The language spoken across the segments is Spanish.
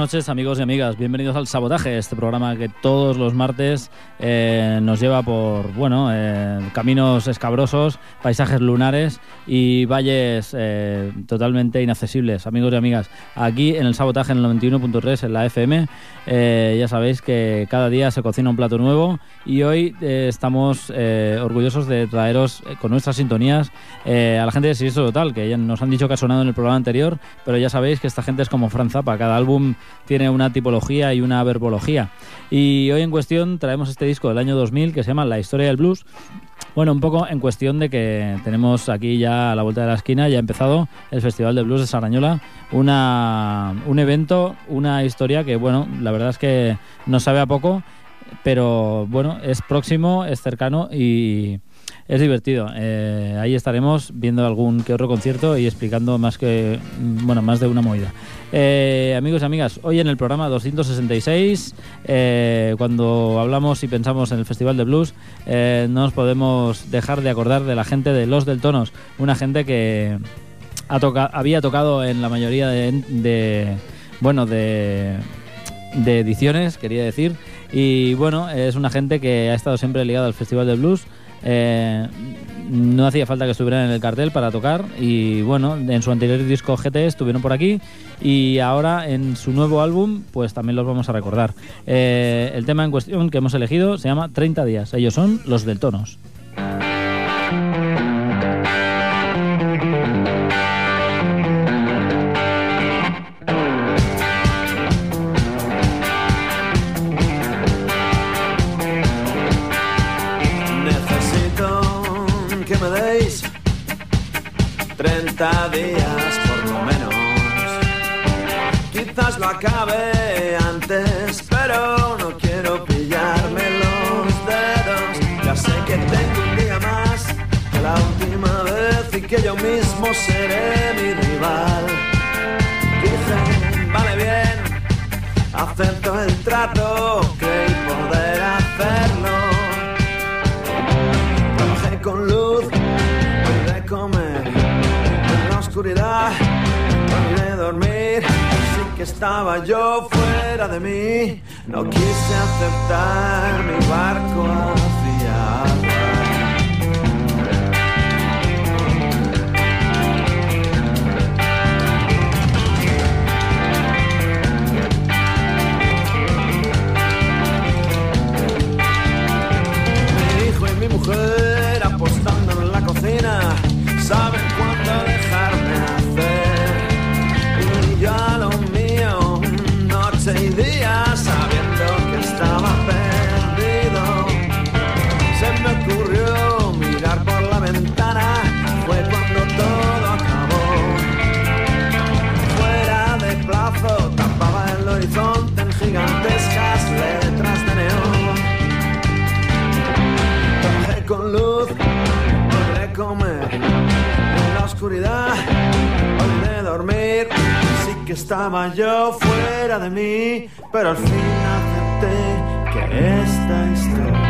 Noches, amigos y amigas. Bienvenidos al Sabotaje, este programa que todos los martes eh, nos lleva por bueno eh, caminos escabrosos, paisajes lunares y valles eh, totalmente inaccesibles, amigos y amigas. Aquí en el Sabotaje en el 91.3 en la FM, ya sabéis que cada día se cocina un plato nuevo y hoy estamos orgullosos de traeros con nuestras sintonías a la gente de Siniestro Total, que ya nos han dicho que ha sonado en el programa anterior, pero ya sabéis que esta gente es como Franza, para cada álbum tiene una tipología y una verbología. Y hoy en cuestión traemos este disco del año 2000 que se llama La historia del blues. Bueno, un poco en cuestión de que tenemos aquí ya a la vuelta de la esquina, ya ha empezado el Festival de Blues de Sarañola, una, un evento, una historia que, bueno, la verdad es que no sabe a poco, pero bueno, es próximo, es cercano y, es divertido. Eh, ahí estaremos viendo algún que otro concierto y explicando más que bueno más de una movida. Eh, amigos y amigas, hoy en el programa 266, eh, cuando hablamos y pensamos en el Festival de Blues, no nos podemos dejar de acordar de la gente de Los del Tonos, una gente que ha había tocado en la mayoría de, bueno de, de ediciones, quería decir. Y bueno, es una gente que ha estado siempre ligada al Festival de Blues. Eh, no hacía falta que estuvieran en el cartel para tocar y bueno, en su anterior disco GT estuvieron por aquí y ahora en su nuevo álbum pues también los vamos a recordar. Eh, el tema en cuestión que hemos elegido se llama 30 días, ellos son los del Tonos. Acabe antes, pero no quiero pillarme los dedos. Ya sé que tengo un día más que la última vez y que yo mismo seré mi rival. Dicen, vale bien, acepto el trato, que estaba yo fuera de mí, no quise aceptar mi barco hacia Mi hijo y mi mujer que estaba yo fuera de mí, pero al fin acepté que esta historia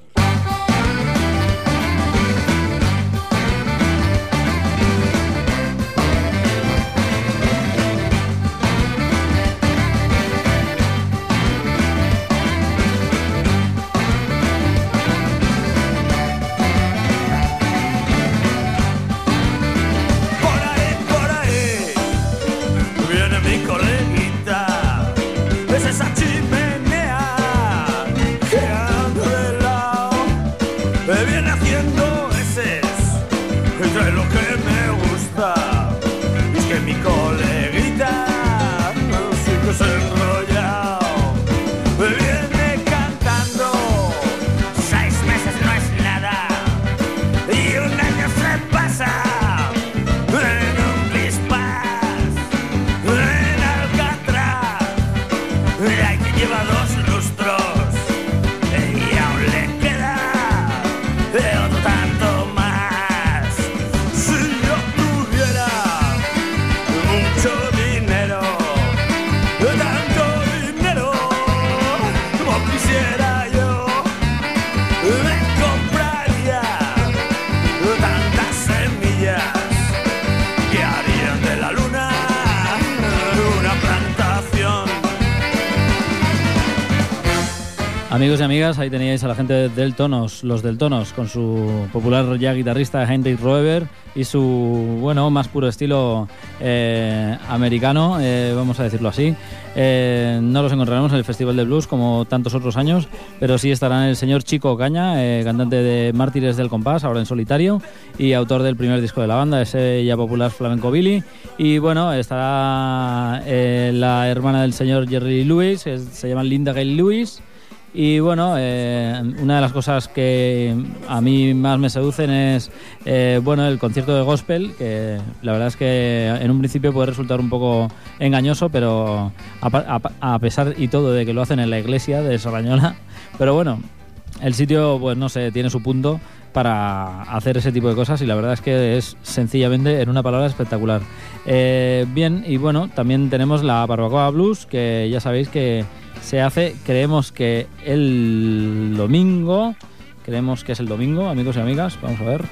Amigos y amigas, ahí teníais a la gente del Tonos, los del Tonos, con su popular ya guitarrista Heinrich Roeber y su, bueno, más puro estilo eh, americano, eh, vamos a decirlo así. Eh, no los encontraremos en el Festival de Blues como tantos otros años, pero sí estarán el señor Chico Caña, cantante de Mártires del Compás, ahora en solitario, y autor del primer disco de la banda, ese ya popular Flamenco Billy. Y bueno, estará la hermana del señor Jerry Lewis, se llama Linda Gale Lewis. Y bueno, eh, una de las cosas que a mí más me seducen es eh, bueno el concierto de gospel, que la verdad es que en un principio puede resultar un poco engañoso, pero a, a a pesar y todo de que lo hacen en la iglesia de Sarañola, pero bueno, el sitio pues no sé, tiene su punto para hacer ese tipo de cosas y la verdad es que es sencillamente, en una palabra, espectacular. Eh, bien, y bueno, también tenemos la Barbacoa Blues, que ya sabéis que se hace, creemos que el domingo, creemos que es el domingo, amigos y amigas, vamos a ver.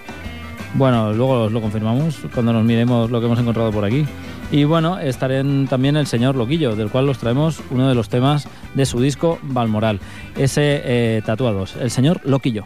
Bueno, luego os lo confirmamos cuando nos miremos lo que hemos encontrado por aquí. Y bueno, estará también el señor Loquillo, del cual os traemos uno de los temas de su disco Balmoral, ese eh, tatuados, el señor Loquillo.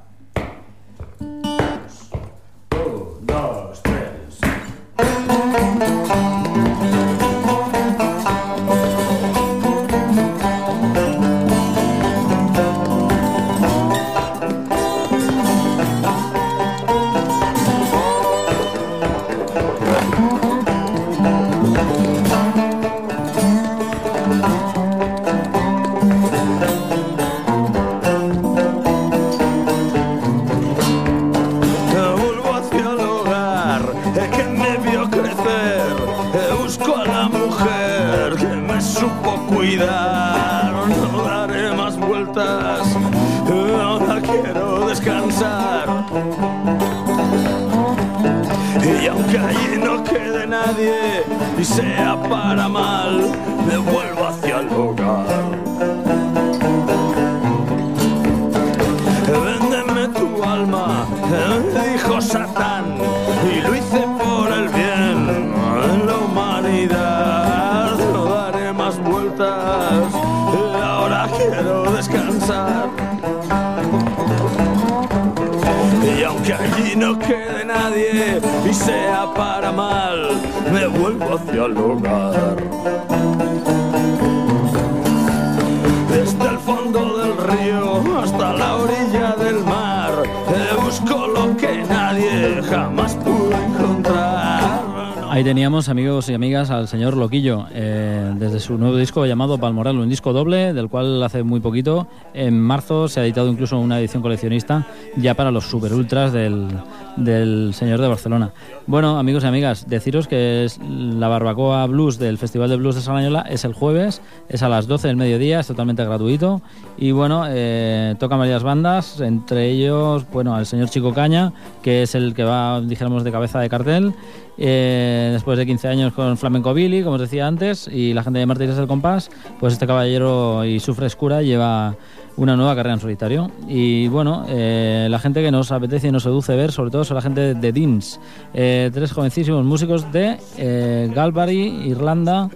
teníamos, amigos y amigas, al señor Loquillo, eh, desde su nuevo disco llamado Palmoral, un disco doble, del cual hace muy poquito, en marzo, se ha editado incluso una edición coleccionista ya para los super ultras del, del señor de Barcelona. Bueno, amigos y amigas, deciros que es la barbacoa blues del Festival de Blues de Salañola es el jueves, es a las 12 del mediodía, es totalmente gratuito. Y bueno, eh, tocan varias bandas, entre ellos, bueno, el señor Chico Caña, que es el que va, dijéramos, de cabeza de cartel. Eh, después de 15 años con Flamenco Billy, como os decía antes, y la gente de Martínez del Compás, pues este caballero y su frescura lleva una nueva carrera en solitario. Y bueno, eh, la gente que nos apetece y nos seduce ver, sobre todo, son la gente de Deans, eh, tres jovencísimos músicos de eh, Galway, Irlanda,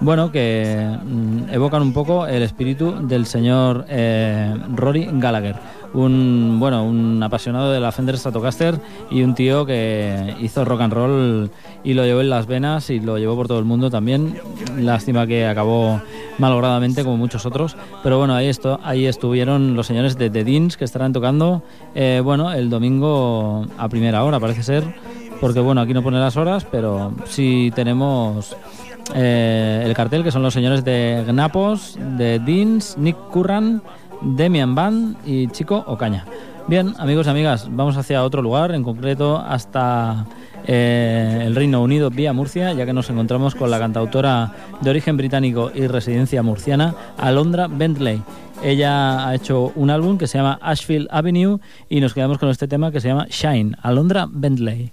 bueno, que mm, evocan un poco el espíritu del señor eh, Rory Gallagher. Un, bueno, un apasionado de la Fender Stratocaster y un tío que hizo rock and roll y lo llevó en las venas y lo llevó por todo el mundo también. Lástima que acabó malogradamente como muchos otros. Pero bueno, ahí, esto, ahí estuvieron los señores de The Deans que estarán tocando eh, bueno, el domingo a primera hora, parece ser. Porque bueno, aquí no pone las horas, pero sí tenemos eh, el cartel, que son los señores de Gnapos, de Deans, Nick Curran, Demian Van y Chico Ocaña. Bien, amigos y amigas, vamos hacia otro lugar, en concreto hasta eh, el Reino Unido vía Murcia, ya que nos encontramos con la cantautora de origen británico y residencia murciana, Alondra Bentley. Ella ha hecho un álbum que se llama Ashfield Avenue y nos quedamos con este tema que se llama Shine, Alondra Bentley.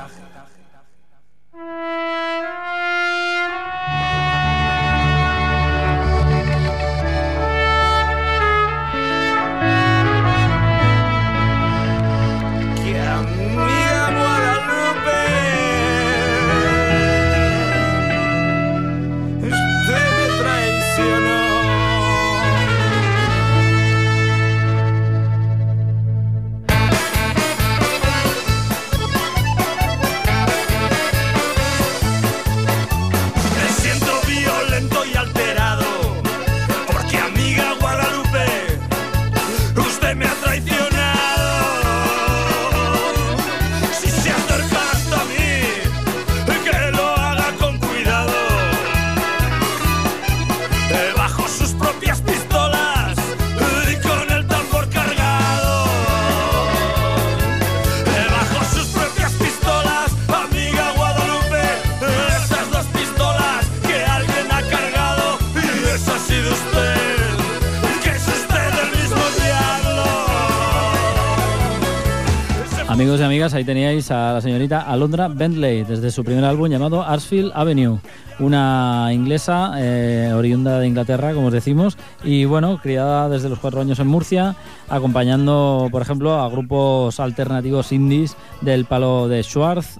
Ahí teníais a la señorita Alondra Bentley desde su primer álbum llamado Arsfield Avenue, una inglesa eh, oriunda de Inglaterra, como os decimos, y bueno, criada desde los cuatro años en Murcia, acompañando, por ejemplo, a grupos alternativos indies del palo de Schwartz.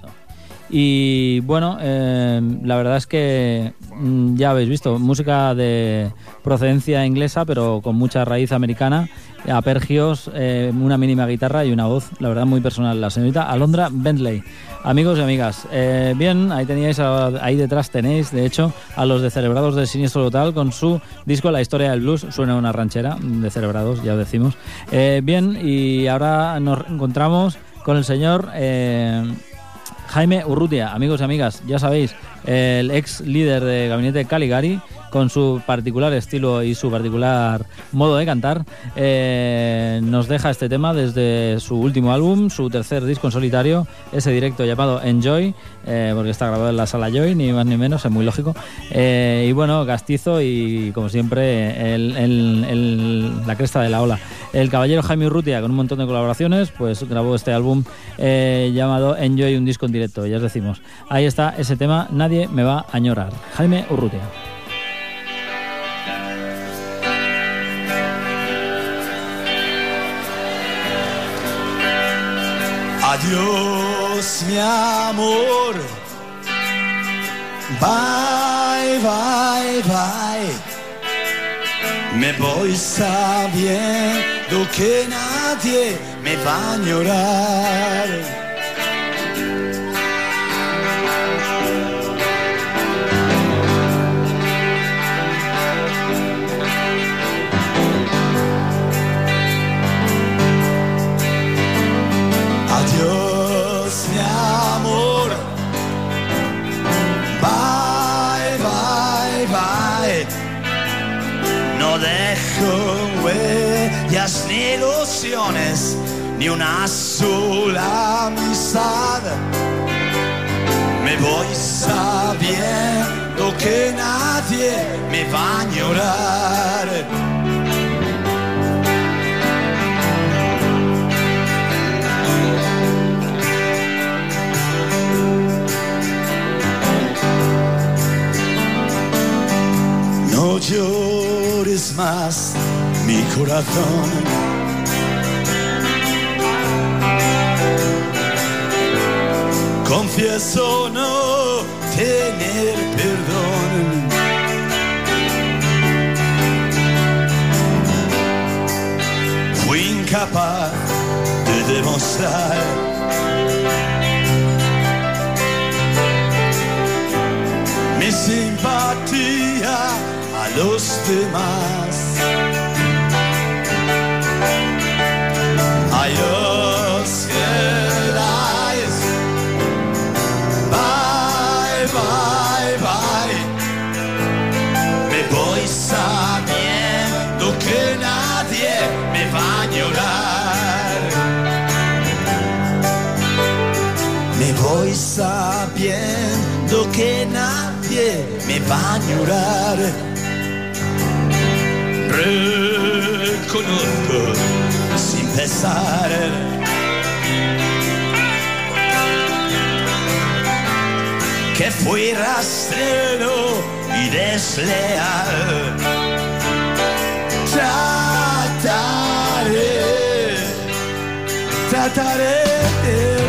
Y bueno, eh, la verdad es que mm, ya habéis visto, música de procedencia inglesa, pero con mucha raíz americana, apergios, eh, una mínima guitarra y una voz, la verdad, muy personal. La señorita Alondra Bentley. Amigos y amigas, eh, bien, ahí teníais, ahí detrás tenéis, de hecho, a los de Celebrados del Siniestro Total con su disco La Historia del Blues. Suena una ranchera de Celebrados, ya os decimos. Eh, bien, y ahora nos encontramos con el señor. eh, Jaime Urrutia, amigos y amigas, ya sabéis, el ex líder de Gabinete Caligari, con su particular estilo y su particular modo de cantar, eh, nos deja este tema desde su último álbum, su tercer disco en solitario, ese directo llamado Enjoy, eh, porque está grabado en la sala Joy, ni más ni menos, es muy lógico. Eh, y bueno, castizo y como siempre, la cresta de la ola. El caballero Jaime Urrutia, con un montón de colaboraciones, pues grabó este álbum llamado Enjoy, un disco en directo, ya os decimos. Ahí está ese tema, Nadie me va a añorar. Jaime Urrutia. Adiós, mi amor. Bye, bye, bye. Me voy sabiendo que nadie me va a llorar. Ni una sola amistad. Me voy sabiendo que nadie me va a llorar. No llores más, mi corazón. Confieso no tener perdón. Fui incapaz de demostrar mi simpatía a los demás. Va a llorar. Reconozco sin pesar que fui rastrero y desleal. Trataré, trataré de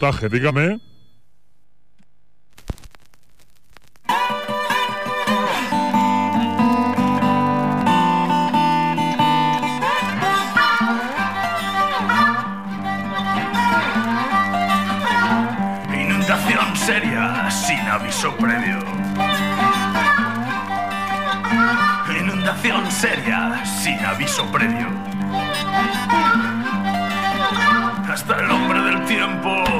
Dígame. Inundación seria sin aviso previo. Inundación seria sin aviso previo. Hasta el hombre del tiempo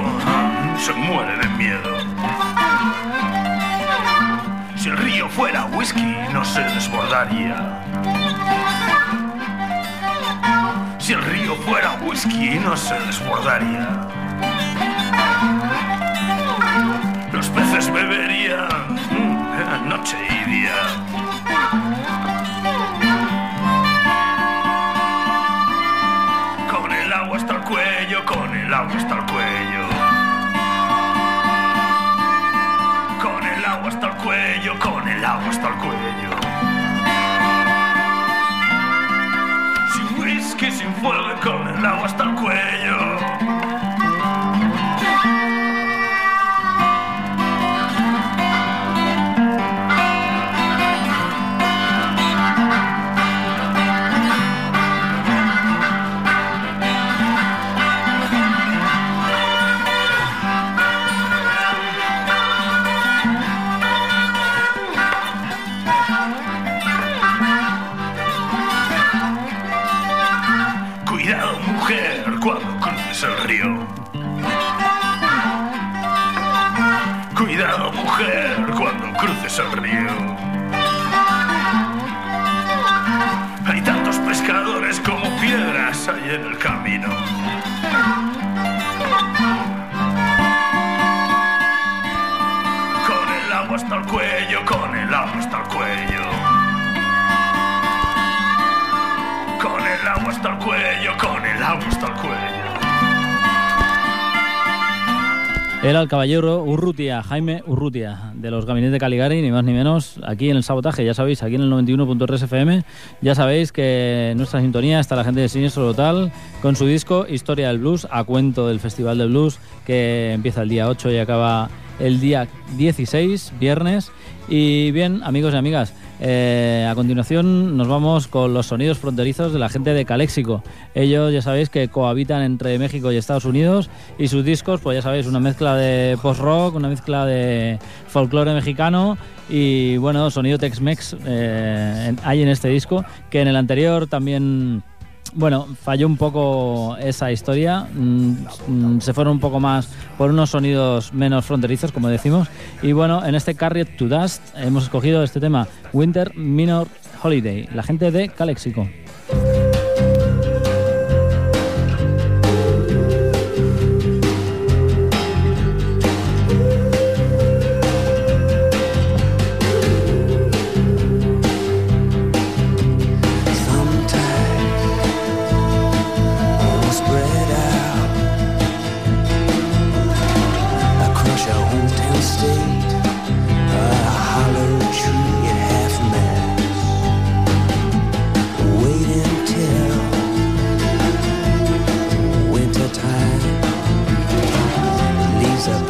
se muere de miedo. Si el río fuera whisky, no se desbordaría. Si el río fuera whisky, no se desbordaría. Los peces beberían mm, noche y día. Agua hasta el cuello. Sin whisky, sin fuego, con el agua hasta el cuello. Hasta el cuello. Con el agua hasta el cuello, con el agua hasta el cuello. Era el caballero Urrutia, Jaime Urrutia, de los gabinetes de Caligari, ni más ni menos, aquí en el sabotaje, ya sabéis, aquí en el 91.3 FM, ya sabéis que en nuestra sintonía está la gente de Siniestro Total con su disco Historia del Blues, a cuento del Festival del Blues, que empieza el día 8 y acaba el día 16, viernes. Y bien, amigos y amigas, eh, a continuación nos vamos con los sonidos fronterizos de la gente de Caléxico. Ellos ya sabéis que cohabitan entre México y Estados Unidos y sus discos, pues ya sabéis, una mezcla de post-rock, una mezcla de folclore mexicano y bueno, sonido Tex-Mex eh, hay en este disco, que en el anterior también... Bueno, falló un poco esa historia. mm, mm, se fueron un poco más por unos sonidos menos fronterizos, como decimos. Y bueno, en este Carried to Dust hemos escogido este tema, Winter Minor Holiday, la gente de Calexico. Jesus.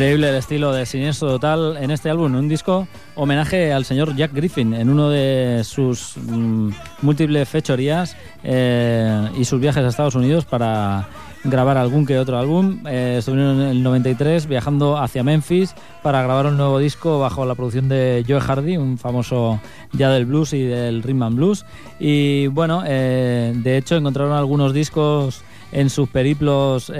Increíble el estilo de Siniestro Total en este álbum, un disco homenaje al señor Jack Griffin en uno de sus mm, múltiples fechorías eh, y sus viajes a Estados Unidos para grabar algún que otro álbum. Eh, estuvieron en el 93 viajando hacia Memphis para grabar un nuevo disco bajo la producción de Joe Hardy, un famoso ya del blues y del rhythm and blues. Y bueno, eh, de hecho encontraron algunos discos en sus periplos.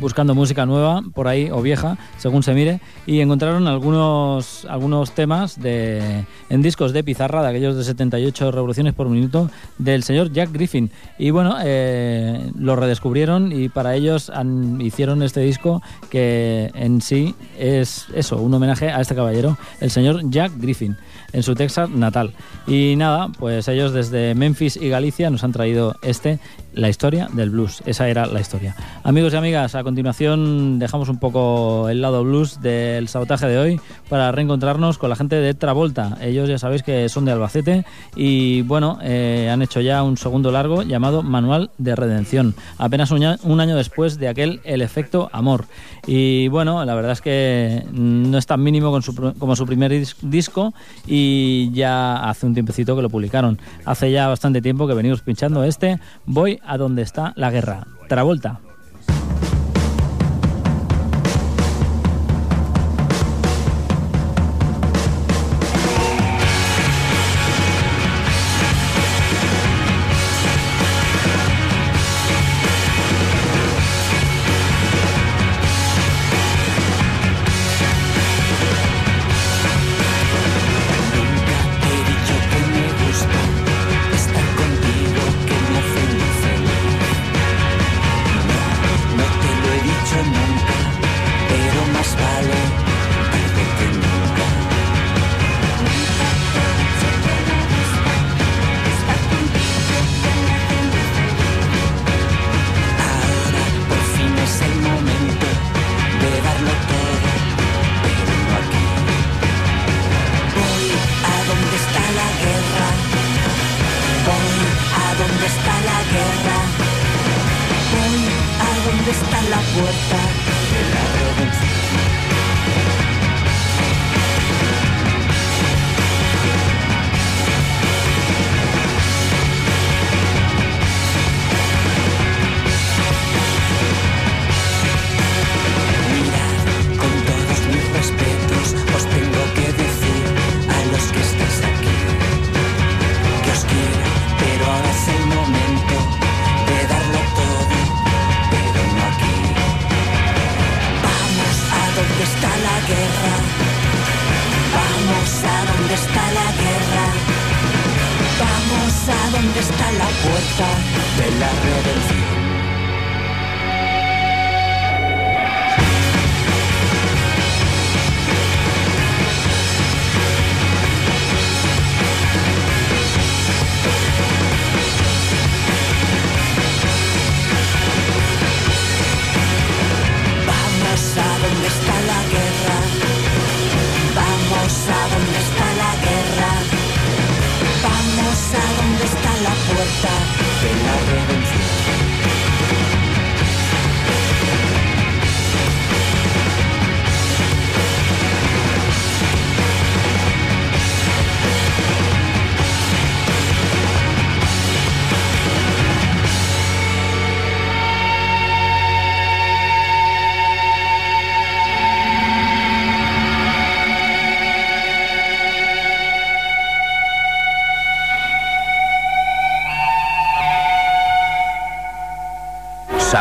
Buscando música nueva por ahí o vieja, según se mire, y encontraron algunos algunos temas de en discos de pizarra de aquellos de 78 revoluciones por minuto del señor Jack Griffin. Y bueno, eh, lo redescubrieron y para ellos han- hicieron este disco que en sí es eso, un homenaje a este caballero, el señor Jack Griffin, en su Texas natal. Y nada, pues ellos desde Memphis y Galicia nos han traído este, la historia del blues. Esa era la historia. Amigos y amigas, a continuación dejamos un poco el lado blues del sabotaje de hoy para reencontrarnos con la gente de Travolta. Ellos ya sabéis que son de Albacete y bueno, eh, han hecho ya un segundo largo llamado Manual de Redención, apenas un, año después de aquel El efecto amor. Y bueno, la verdad es que no es tan mínimo como su primer dis- disco y ya hace un tiempecito que lo publicaron. Hace ya bastante tiempo que venimos pinchando este Voy a donde está la guerra. Travolta.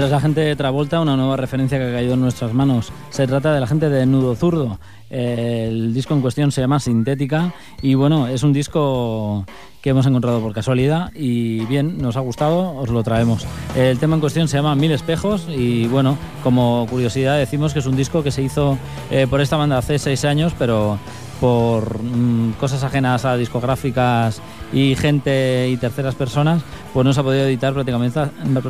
Tras la gente de Travolta, una nueva referencia que ha caído en nuestras manos. Se trata de la gente de Nudo Zurdo. El disco en cuestión se llama Sintética y bueno, es un disco que hemos encontrado por casualidad y bien, nos ha gustado, os lo traemos. El tema en cuestión se llama Mil Espejos y bueno, como curiosidad decimos que es un disco que se hizo eh, por esta banda hace seis años, pero por mm, cosas ajenas a discográficas y gente y terceras personas, pues no se ha podido editar prácticamente,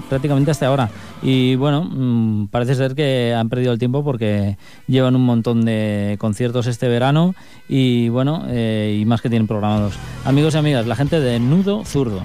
prácticamente hasta ahora. Y bueno, mm, parece ser que han perdido el tiempo porque llevan un montón de conciertos este verano y bueno, eh, y más que tienen programados. Amigos y amigas, la gente de Nudo Zurdo.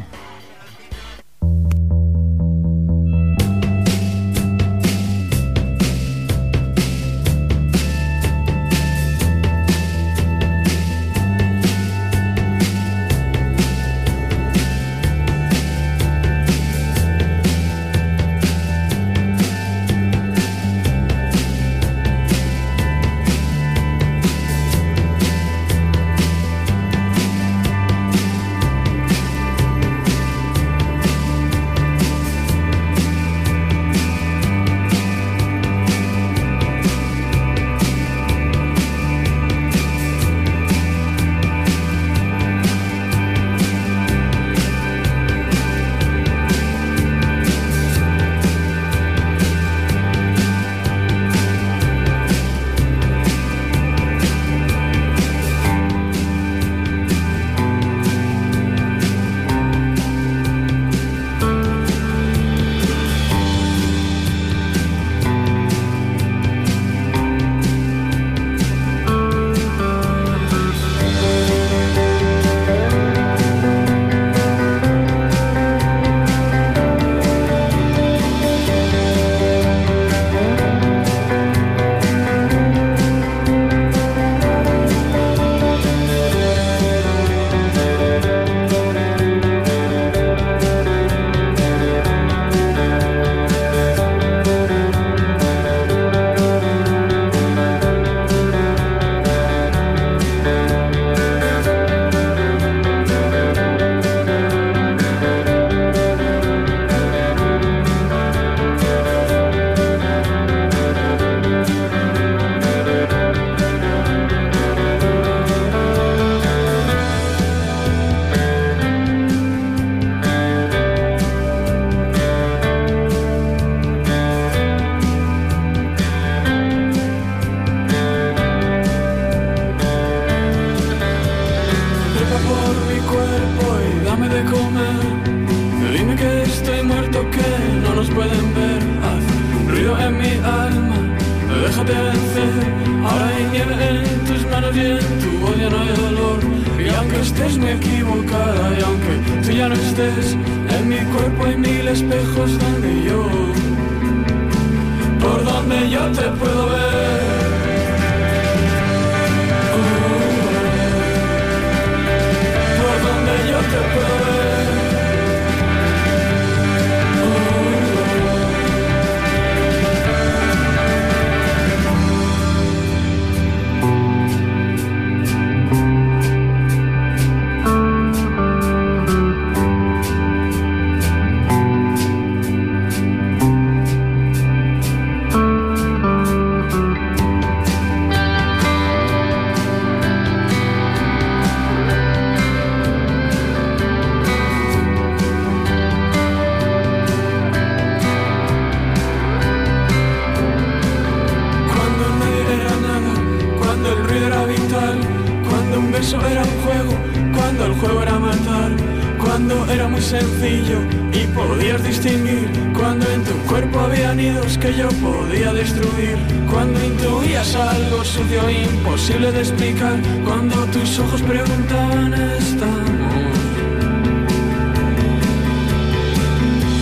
Cuando intuías algo sucio e imposible de explicar, cuando tus ojos preguntaban estamos.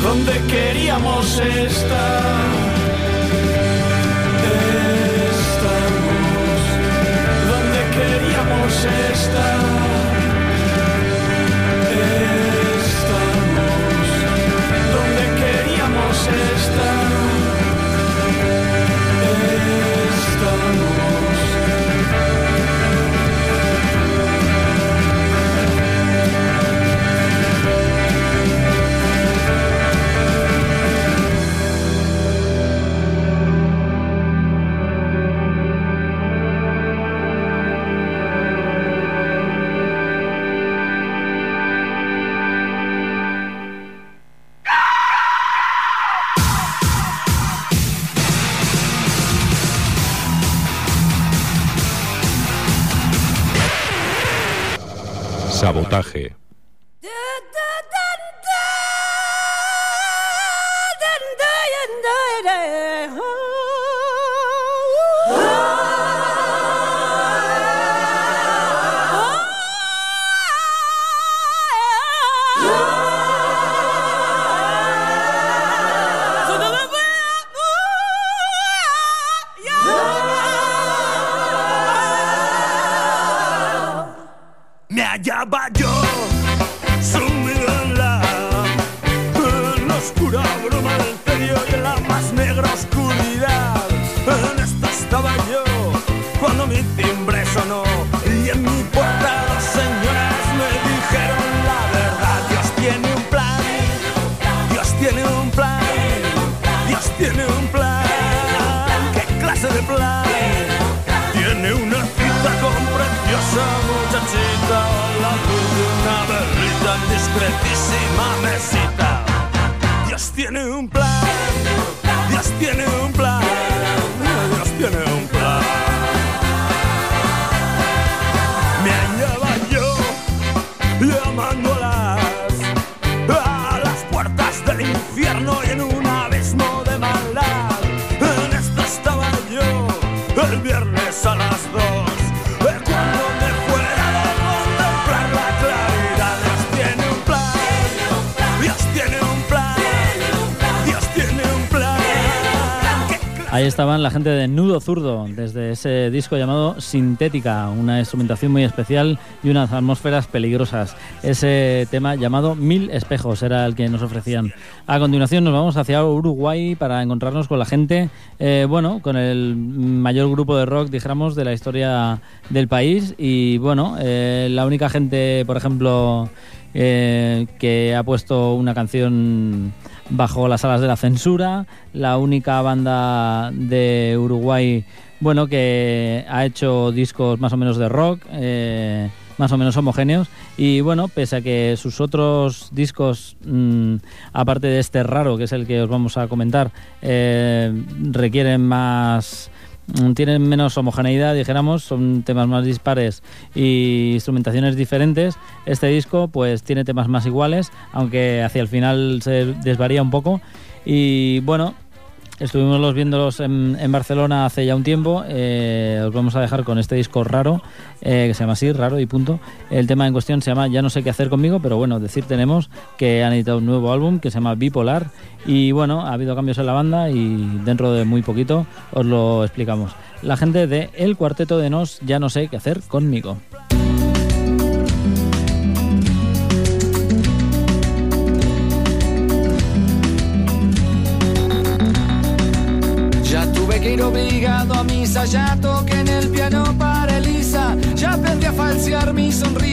¿Dónde queríamos estar? Estamos donde queríamos estar. Sabotaje. Oscura bruma del tedio y en la más negra oscuridad. En esta estaba yo cuando mi timbre sonó y en mi puerta dos señoras me dijeron la verdad. Dios tiene un plan, Dios tiene un plan, Dios tiene un plan. ¿Qué clase de plan? Tiene una cita con preciosa muchachita la luz de una en discretísima mesita. Dios Ahí estaban la gente de Nudo Zurdo, desde ese disco llamado Sintética, una instrumentación muy especial y unas atmósferas peligrosas. Ese tema llamado Mil Espejos era el que nos ofrecían. A continuación nos vamos hacia Uruguay para encontrarnos con la gente, eh, bueno, con el mayor grupo de rock, dijéramos, de la historia del país. Y bueno, eh, la única gente, por ejemplo, eh, que ha puesto una canción bajo las alas de la censura, la única banda de Uruguay, bueno, que ha hecho discos más o menos de rock, eh, más o menos homogéneos, y bueno, pese a que sus otros discos, mm, aparte de este raro, que es el que os vamos a comentar, eh, requieren más tienen menos homogeneidad, dijéramos, son temas más dispares y instrumentaciones diferentes. Este disco pues tiene temas más iguales, aunque hacia el final se desvaría un poco. Y bueno, Estuvimos los viéndolos en, Barcelona hace ya un tiempo. Eh, os vamos a dejar con este disco raro, eh, que se llama así, raro y punto. El tema en cuestión se llama Ya no sé qué hacer conmigo, pero bueno, decir tenemos que han editado un nuevo álbum que se llama Bipolar. Y bueno, ha habido cambios en la banda y dentro de muy poquito os lo explicamos. La gente de El Cuarteto de Nos Ya no sé qué hacer conmigo. Ya toqué en el piano para Elisa, ya aprendí a falsear mi sonrisa,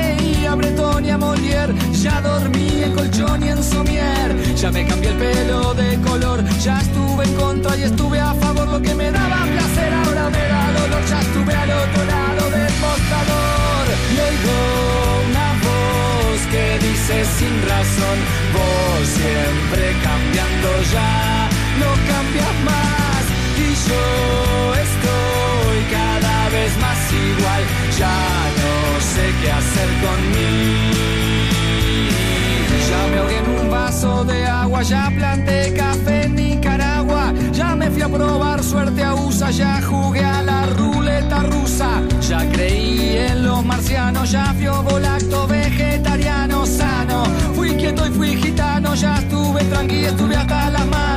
a Molière, ya dormí en colchón y en somier, ya me cambié el pelo de color, ya estuve en contra y estuve a favor, lo que me daba placer ahora me da dolor, ya estuve al otro lado del mostrador. Y oigo una voz que dice sin razón, ya planté café en Nicaragua, ya me fui a probar suerte a USA, ya jugué a la ruleta rusa, ya creí en los marcianos, ya fui volacto vegetariano sano, fui quieto y fui gitano, ya estuve tranquilo, estuve hasta las manos,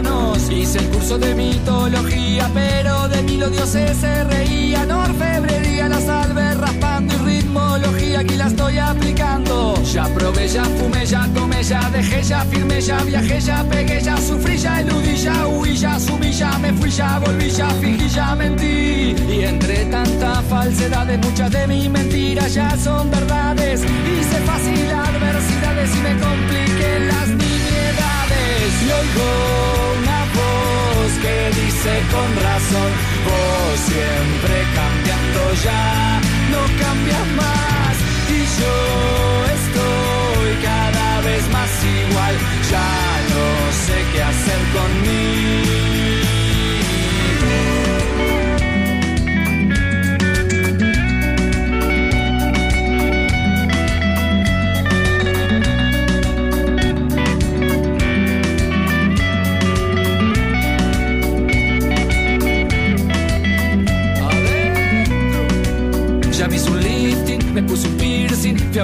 hice el curso de mitología, pero de mí los dioses se reían, orfebrería, la salve raspando y ritmología, aquí la estoy aplicando, ya probé, ya fumé, ya tomé, ya dejé, ya firmé, ya viajé, ya pegué, ya sufrí, ya eludí, ya huí, ya subí, ya me fui, ya volví, ya fingí, ya mentí. Y entre tanta falsedad de muchas de mis mentiras ya son verdades. Hice fácil adversidades y me compliqué las nimiedades. Y oigo que dice con razón, vos siempre cambiando ya, no cambias más. Y yo estoy cada vez más igual, ya no sé qué hacer conmigo.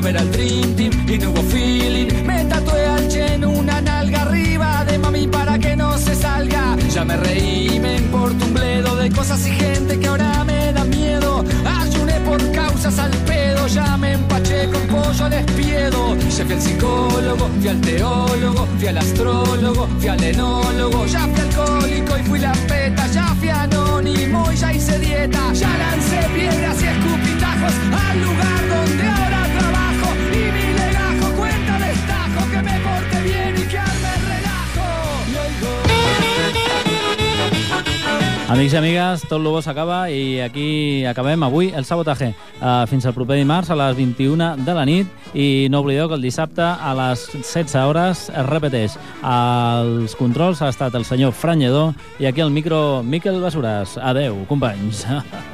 A ver al Dream Team y no hubo feeling. Me tatué al Chen una nalga arriba de mami para que no se salga. Ya me reí, me importa un bledo de cosas y gente que ahora me da miedo. Ayuné por causas al pedo, ya me empaché con pollo al espiedo. Ya fui al psicólogo, fui al teólogo, fui al astrólogo, fui al enólogo. Ya fui alcohólico y fui la peta, ya fui anónimo y ya hice dieta. Ya lancé piedras y escupitajos al lugar donde ahora Amics i amigues, tot el bo s'acaba i aquí acabem avui el sabotatge. Uh, fins al proper dimarts a les 21 de la nit i no oblideu que el dissabte a les 16 hores es repeteix. Els controls ha estat el senyor Franyedor i aquí al micro Miquel Basures. Adeu, companys.